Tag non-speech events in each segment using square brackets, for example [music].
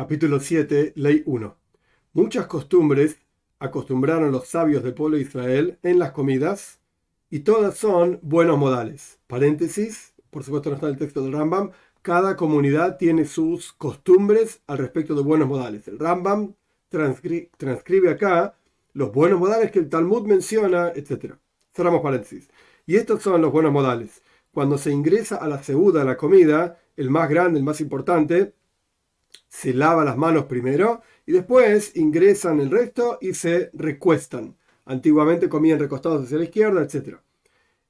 Capítulo 7, Ley 1. Muchas costumbres acostumbraron los sabios del pueblo de Israel en las comidas y todas son buenos modales. Paréntesis, por supuesto no está en el texto del Rambam, cada comunidad tiene sus costumbres al respecto de buenos modales. El Rambam transcribe acá los buenos modales que el Talmud menciona, etc. Cerramos paréntesis. Y estos son los buenos modales. Cuando se ingresa a la segunda, la comida, el más grande, el más importante, se lava las manos primero y después ingresan el resto y se recuestan. Antiguamente comían recostados hacia la izquierda, etc.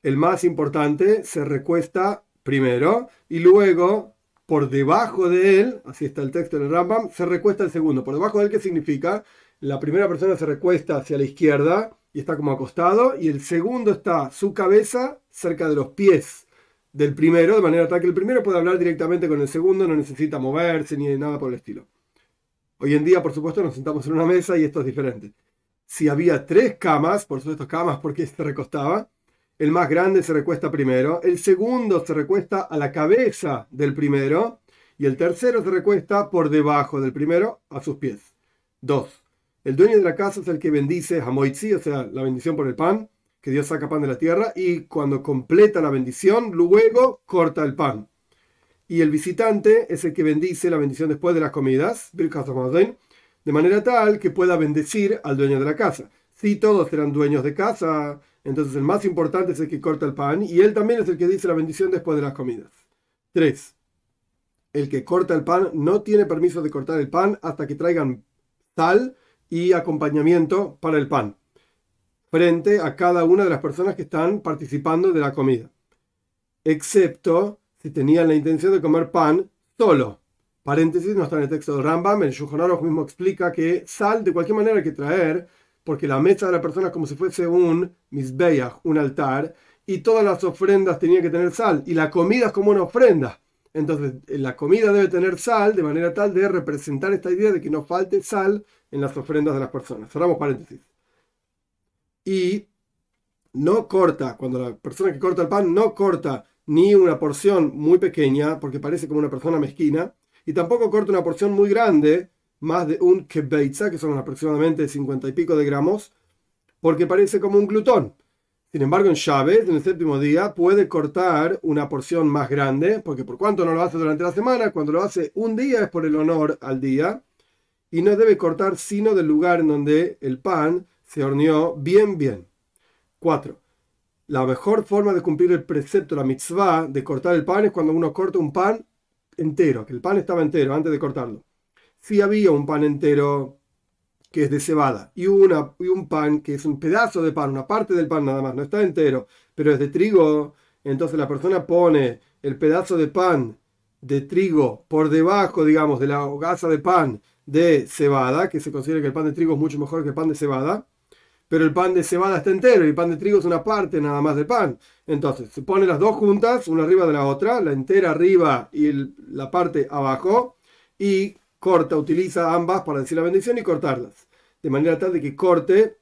El más importante se recuesta primero y luego por debajo de él, así está el texto del Rambam, se recuesta el segundo. Por debajo de él, ¿qué significa? La primera persona se recuesta hacia la izquierda y está como acostado y el segundo está su cabeza cerca de los pies del primero, de manera tal que el primero puede hablar directamente con el segundo, no necesita moverse ni nada por el estilo. Hoy en día, por supuesto, nos sentamos en una mesa y esto es diferente. Si había tres camas, por supuesto camas porque [laughs] se recostaba, el más grande se recuesta primero, el segundo se recuesta a la cabeza del primero y el tercero se recuesta por debajo del primero a sus pies. Dos. El dueño de la casa es el que bendice a Moitzi, o sea, la bendición por el pan que Dios saca pan de la tierra y cuando completa la bendición, luego corta el pan. Y el visitante es el que bendice la bendición después de las comidas, de manera tal que pueda bendecir al dueño de la casa. Si todos eran dueños de casa, entonces el más importante es el que corta el pan y él también es el que dice la bendición después de las comidas. 3. El que corta el pan no tiene permiso de cortar el pan hasta que traigan sal y acompañamiento para el pan frente a cada una de las personas que están participando de la comida, excepto si tenían la intención de comer pan solo. Paréntesis, no está en el texto de Rambam, el Yuhonaros mismo explica que sal de cualquier manera hay que traer, porque la mesa de la persona es como si fuese un misbeach, un altar, y todas las ofrendas tenían que tener sal, y la comida es como una ofrenda. Entonces, la comida debe tener sal de manera tal de representar esta idea de que no falte sal en las ofrendas de las personas. Cerramos paréntesis y no corta, cuando la persona que corta el pan no corta ni una porción muy pequeña, porque parece como una persona mezquina, y tampoco corta una porción muy grande, más de un kebeitza, que son aproximadamente 50 y pico de gramos, porque parece como un glutón. Sin embargo, en Shabbat, en el séptimo día, puede cortar una porción más grande, porque por cuanto no lo hace durante la semana, cuando lo hace un día es por el honor al día, y no debe cortar sino del lugar en donde el pan se horneó bien, bien. 4. La mejor forma de cumplir el precepto, la mitzvah, de cortar el pan es cuando uno corta un pan entero, que el pan estaba entero antes de cortarlo. Si había un pan entero que es de cebada y, una, y un pan que es un pedazo de pan, una parte del pan nada más, no está entero, pero es de trigo, entonces la persona pone el pedazo de pan de trigo por debajo, digamos, de la hogaza de pan de cebada, que se considera que el pan de trigo es mucho mejor que el pan de cebada, pero el pan de cebada está entero y el pan de trigo es una parte nada más del pan. Entonces, se pone las dos juntas, una arriba de la otra, la entera arriba y la parte abajo, y corta, utiliza ambas para decir la bendición y cortarlas. De manera tal de que corte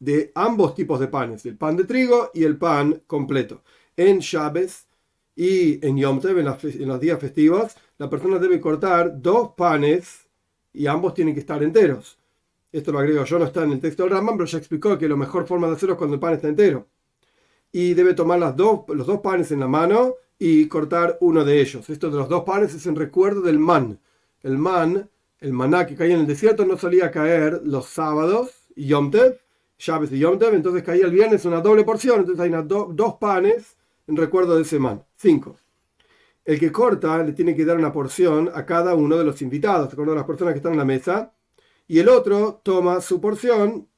de ambos tipos de panes, el pan de trigo y el pan completo. En Shabes y en Yom Tov, en, en los días festivos, la persona debe cortar dos panes y ambos tienen que estar enteros esto lo agrego yo, no está en el texto del Rambam, pero ya explicó que la mejor forma de hacerlo es cuando el pan está entero. Y debe tomar los dos panes en la mano y cortar uno de ellos. Esto de los dos panes es en recuerdo del man. El man, el maná que caía en el desierto, no solía caer los sábados y Yom Tev, llaves y Yom Tev, entonces caía el viernes una doble porción, entonces hay dos panes en recuerdo de ese man. Cinco. El que corta le tiene que dar una porción a cada uno de los invitados, de acuerdo a las personas que están en la mesa y el otro toma su porción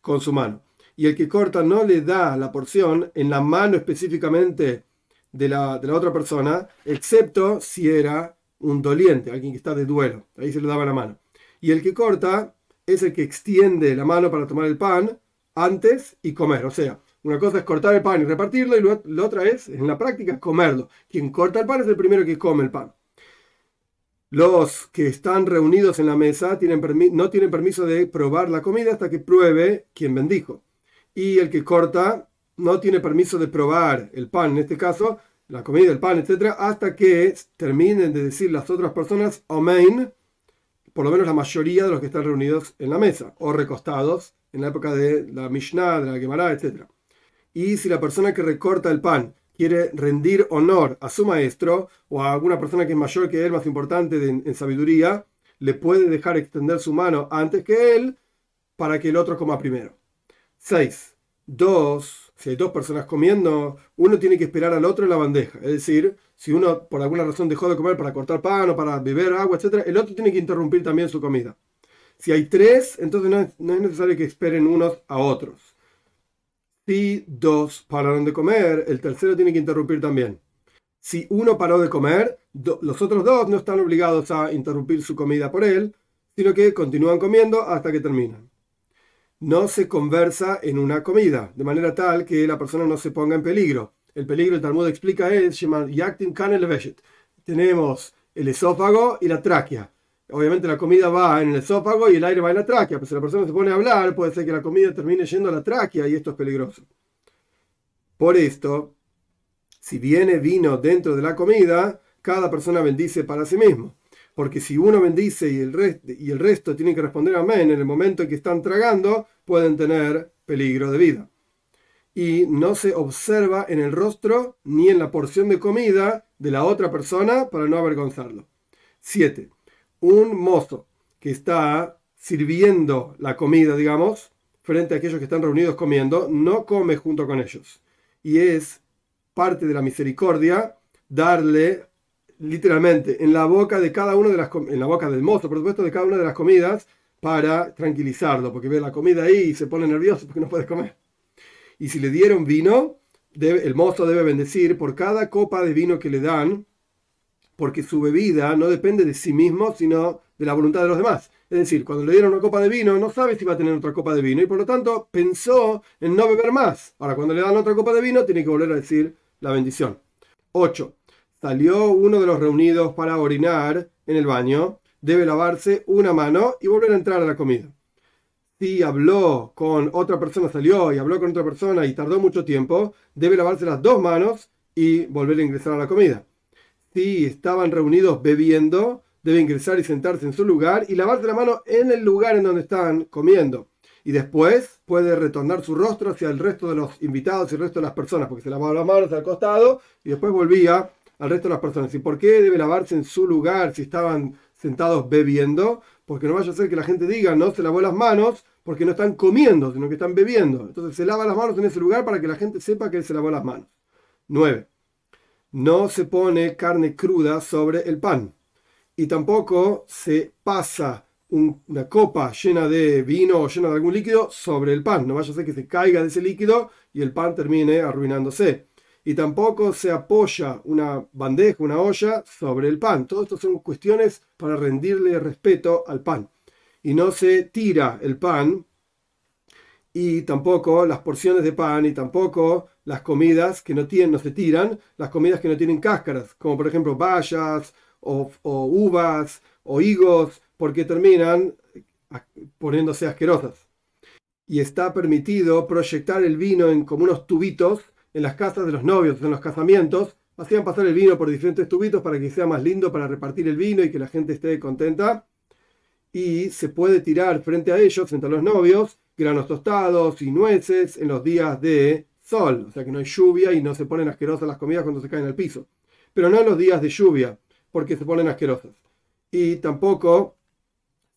con su mano. Y el que corta no le da la porción en la mano específicamente de la, de la otra persona, excepto si era un doliente, alguien que está de duelo. Ahí se le daba la mano. Y el que corta es el que extiende la mano para tomar el pan antes y comer. O sea, una cosa es cortar el pan y repartirlo y la otra es, en la práctica, comerlo. Quien corta el pan es el primero que come el pan los que están reunidos en la mesa no tienen permiso de probar la comida hasta que pruebe quien bendijo. Y el que corta no tiene permiso de probar el pan, en este caso, la comida, el pan, etc., hasta que terminen de decir las otras personas, Amén, por lo menos la mayoría de los que están reunidos en la mesa o recostados en la época de la Mishnah, de la Gemara, etc. Y si la persona que recorta el pan quiere rendir honor a su maestro o a alguna persona que es mayor que él, más importante en sabiduría, le puede dejar extender su mano antes que él para que el otro coma primero. 6. Dos, si hay dos personas comiendo, uno tiene que esperar al otro en la bandeja. Es decir, si uno por alguna razón dejó de comer para cortar pan o para beber agua, etc., el otro tiene que interrumpir también su comida. Si hay tres, entonces no es, necesario que esperen unos a otros. Si dos pararon de comer, el tercero tiene que interrumpir también. Si uno paró de comer, los otros dos no están obligados a interrumpir su comida por él, sino que continúan comiendo hasta que terminan no se conversa en una comida, de manera tal que la persona no se ponga en peligro. El peligro, el Talmud explica, es Tenemos el esófago y la tráquea. Obviamente la comida va en el esófago y el aire va en la tráquea, pero si la persona se pone a hablar, puede ser que la comida termine yendo a la tráquea y esto es peligroso. Por esto, si viene vino dentro de la comida, cada persona bendice para sí mismo porque si uno bendice y el, resto, y el resto tiene que responder amén en el momento en que están tragando, pueden tener peligro de vida. Y no se observa en el rostro ni en la porción de comida de la otra persona para no avergonzarlo. 7. Un mozo que está sirviendo la comida, digamos, frente a aquellos que están reunidos comiendo, no come junto con ellos. Y es parte de la misericordia darle literalmente en la boca de cada uno de las en la boca del mozo, por supuesto, de cada una de las comidas para tranquilizarlo, porque ve la comida ahí y se pone nervioso porque no puede comer. Y si le dieron vino, el mozo debe bendecir por cada copa de vino que le dan, porque su bebida no depende de sí mismo, sino de la voluntad de los demás. Es decir, cuando le dieron una copa de vino, no sabe si va a tener otra copa de vino y por lo tanto pensó en no beber más. Ahora, cuando le dan otra copa de vino, tiene que volver a decir la bendición. 8 salió uno de los reunidos para orinar en el baño, debe lavarse una mano y volver a entrar a la comida. Si habló con otra persona, salió y habló con otra persona y tardó mucho tiempo, debe lavarse las dos manos y volver a ingresar a la comida. Si estaban reunidos bebiendo, debe ingresar y sentarse en su lugar y lavarse la mano en el lugar en donde están comiendo. Y después puede retornar su rostro hacia el resto de los invitados y el resto de las personas, porque se lavaba las manos al costado y después volvía al resto de las personas. ¿Y por qué debe lavarse en su lugar si estaban sentados bebiendo? Porque no vaya a ser que la gente diga, no se lavó las manos porque no están comiendo, sino que están bebiendo. Entonces se lava las manos en ese lugar para que la gente sepa que él se lavó las manos. 9. No se pone carne cruda sobre el pan. Y tampoco se pasa una copa llena de vino o llena de algún líquido sobre el pan. No vaya a ser que se caiga de ese líquido y el pan termine arruinándose y tampoco se apoya una bandeja, una olla sobre el pan. Todo esto son cuestiones para rendirle respeto al pan. Y no se tira el pan y tampoco las porciones de pan y tampoco las comidas que no tienen, no se tiran, las comidas que no tienen cáscaras, como por ejemplo bayas o, o uvas o higos, porque terminan poniéndose asquerosas. Y está permitido proyectar el vino en como unos tubitos en las casas de los novios, en los casamientos, hacían pasar el vino por diferentes tubitos para que sea más lindo para repartir el vino y que la gente esté contenta. Y se puede tirar frente a ellos, frente a los novios, granos tostados y nueces en los días de sol, o sea que no hay lluvia y no se ponen asquerosas las comidas cuando se caen al piso. Pero no en los días de lluvia, porque se ponen asquerosas. Y tampoco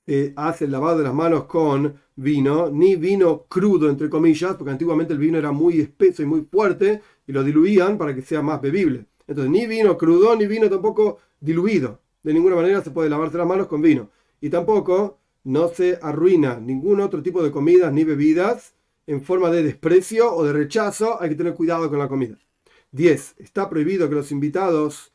se hace el lavado de las manos con vino, ni vino crudo, entre comillas, porque antiguamente el vino era muy espeso y muy fuerte y lo diluían para que sea más bebible. Entonces, ni vino crudo, ni vino tampoco diluido. De ninguna manera se puede lavarse las manos con vino. Y tampoco no se arruina ningún otro tipo de comidas ni bebidas en forma de desprecio o de rechazo. Hay que tener cuidado con la comida. 10. Está prohibido que los invitados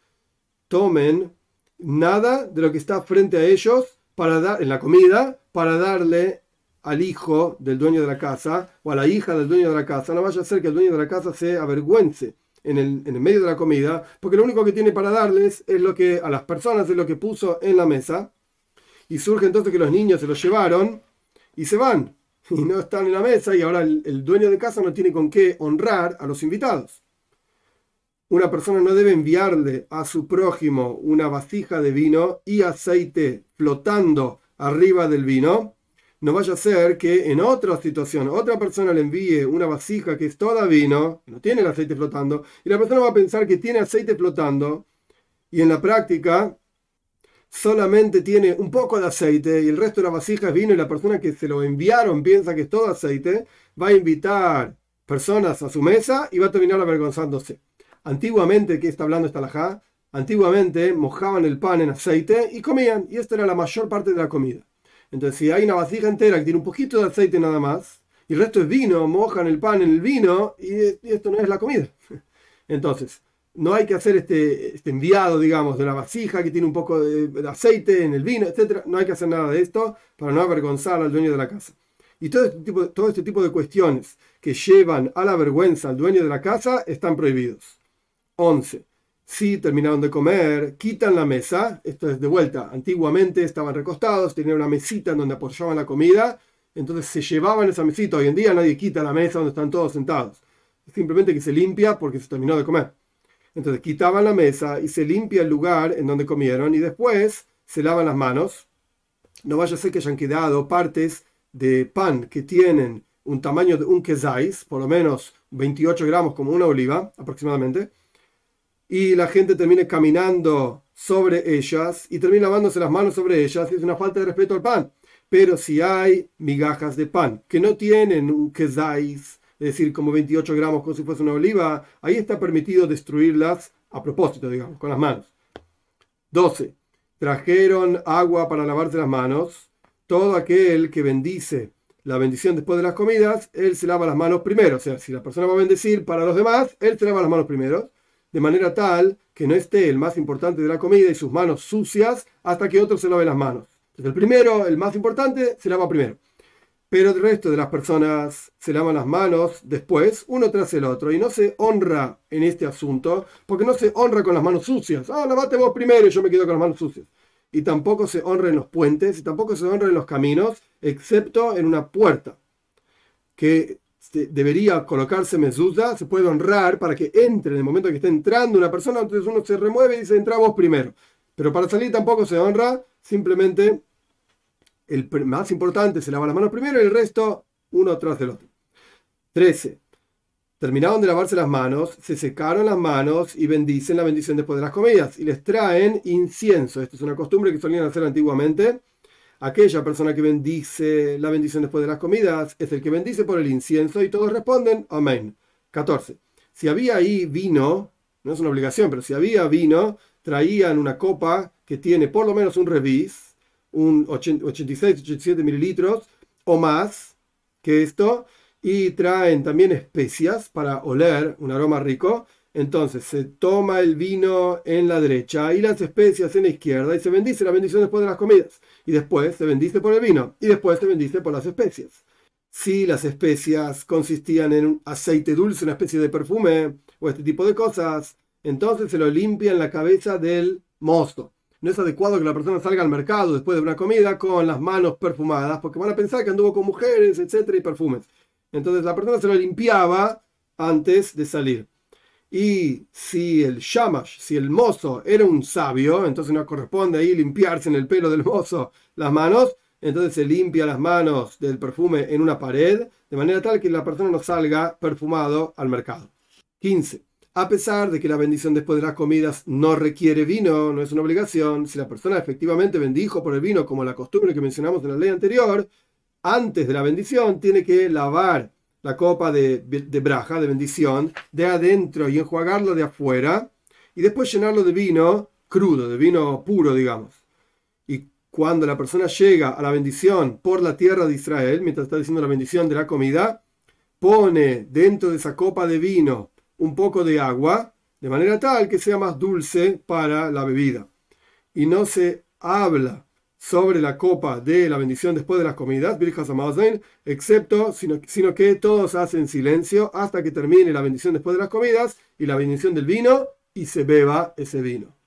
tomen nada de lo que está frente a ellos para dar, en la comida para darle al hijo del dueño de la casa o a la hija del dueño de la casa, no vaya a ser que el dueño de la casa se avergüence en el, en el medio de la comida, porque lo único que tiene para darles es lo que a las personas es lo que puso en la mesa. Y surge entonces que los niños se los llevaron y se van [laughs] y no están en la mesa y ahora el, dueño de casa no tiene con qué honrar a los invitados. Una persona no debe enviarle a su prójimo una vasija de vino y aceite flotando arriba del vino. No vaya a ser que en otra situación otra persona le envíe una vasija que es toda vino, no tiene el aceite flotando, y la persona va a pensar que tiene aceite flotando, y en la práctica solamente tiene un poco de aceite y el resto de la vasija es vino y la persona que se lo enviaron piensa que es todo aceite, va a invitar personas a su mesa y va a terminar avergonzándose. Antiguamente, ¿qué está hablando esta lajá? Antiguamente mojaban el pan en aceite y comían, y esta era la mayor parte de la comida. Entonces, si hay una vasija entera que tiene un poquito de aceite nada más, y el resto es vino, mojan el pan en el vino, y, esto no es la comida. [laughs] Entonces, no hay que hacer este, este, enviado, digamos, de la vasija que tiene un poco de, aceite en el vino, etc. No hay que hacer nada de esto para no avergonzar al dueño de la casa. Y todo este tipo, todo este tipo de cuestiones que llevan a la vergüenza al dueño de la casa están prohibidos. 11 si terminaron de comer, quitan la mesa, esto es de vuelta, antiguamente estaban recostados, tenían una mesita en donde apoyaban la comida, entonces se llevaban esa mesita, hoy en día nadie quita la mesa donde están todos sentados, simplemente que se limpia porque se terminó de comer. Entonces quitaban la mesa y se limpia el lugar en donde comieron y después se lavan las manos. No vaya a ser que hayan quedado partes de pan que tienen un tamaño de un quesais, por lo menos 28 gramos como una oliva aproximadamente, y la gente termine caminando sobre ellas y termina lavándose las manos sobre ellas, es una falta de respeto al pan. Pero si hay migajas de pan que no tienen un quesais, es decir, como 28 gramos como si fuese una oliva, ahí está permitido destruirlas a propósito, digamos, con las manos. 12. Trajeron agua para lavarse las manos. Todo aquel que bendice la bendición después de las comidas, él se lava las manos primero. O sea, si la persona va a bendecir para los demás, él se lava las manos primero de manera tal que no esté el más importante de la comida y sus manos sucias hasta que otro se lave las manos. Entonces el primero, el más importante, se lava primero. Pero el resto de las personas se lavan las manos después, uno tras el otro, y no se honra en este asunto, porque no se honra con las manos sucias. Ah, lavate vos primero y yo me quedo con las manos sucias. Y tampoco se honra en los puentes, y tampoco se honra en los caminos, excepto en una puerta, que debería colocarse mezuzá, se puede honrar para que entre en el momento que está entrando una persona, entonces uno se remueve y dice, entra vos primero. Pero para salir tampoco se honra, simplemente el más importante se lava las manos primero y el resto uno tras del otro. 13. Terminaron de lavarse las manos, se secaron las manos y bendicen la bendición después de las comidas y les traen incienso. Esta es una costumbre que solían hacer antiguamente aquella persona que bendice la bendición después de las comidas es el que bendice por el incienso y todos responden amén. 14. Si había ahí vino, no es una obligación, pero si había vino, traían una copa que tiene por lo menos un revis, un 86, 87 mililitros o más que esto, y traen también especias para oler un aroma rico entonces se toma el vino en la derecha y las especias en la izquierda y se bendice la bendición después de las comidas. Y después se bendice por el vino y después se bendice por las especias. Si las especias consistían en un aceite dulce, una especie de perfume o este tipo de cosas, entonces se lo limpia en la cabeza del mosto. No es adecuado que la persona salga al mercado después de una comida con las manos perfumadas, porque van a pensar que anduvo con mujeres, etcétera, y perfumes. Entonces la persona se lo limpiaba antes de salir. Y si el shamash, si el mozo era un sabio, entonces no corresponde ahí limpiarse en el pelo del mozo las manos, entonces se limpia las manos del perfume en una pared, de manera tal que la persona no salga perfumado al mercado. 15. A pesar de que la bendición después de las comidas no requiere vino, no es una obligación, si la persona efectivamente bendijo por el vino, como la costumbre que mencionamos en la ley anterior, antes de la bendición tiene que lavar la copa de, de braja, de bendición, de adentro y enjuagarlo de afuera, y después llenarlo de vino crudo, de vino puro, digamos. Y cuando la persona llega a la bendición por la tierra de Israel, mientras está diciendo la bendición de la comida, pone dentro de esa copa de vino un poco de agua, de manera tal que sea más dulce para la bebida. Y no se habla sobre la copa de la bendición después de las comidas, excepto, sino, sino que todos hacen silencio hasta que termine la bendición después de las comidas y la bendición del vino y se beba ese vino.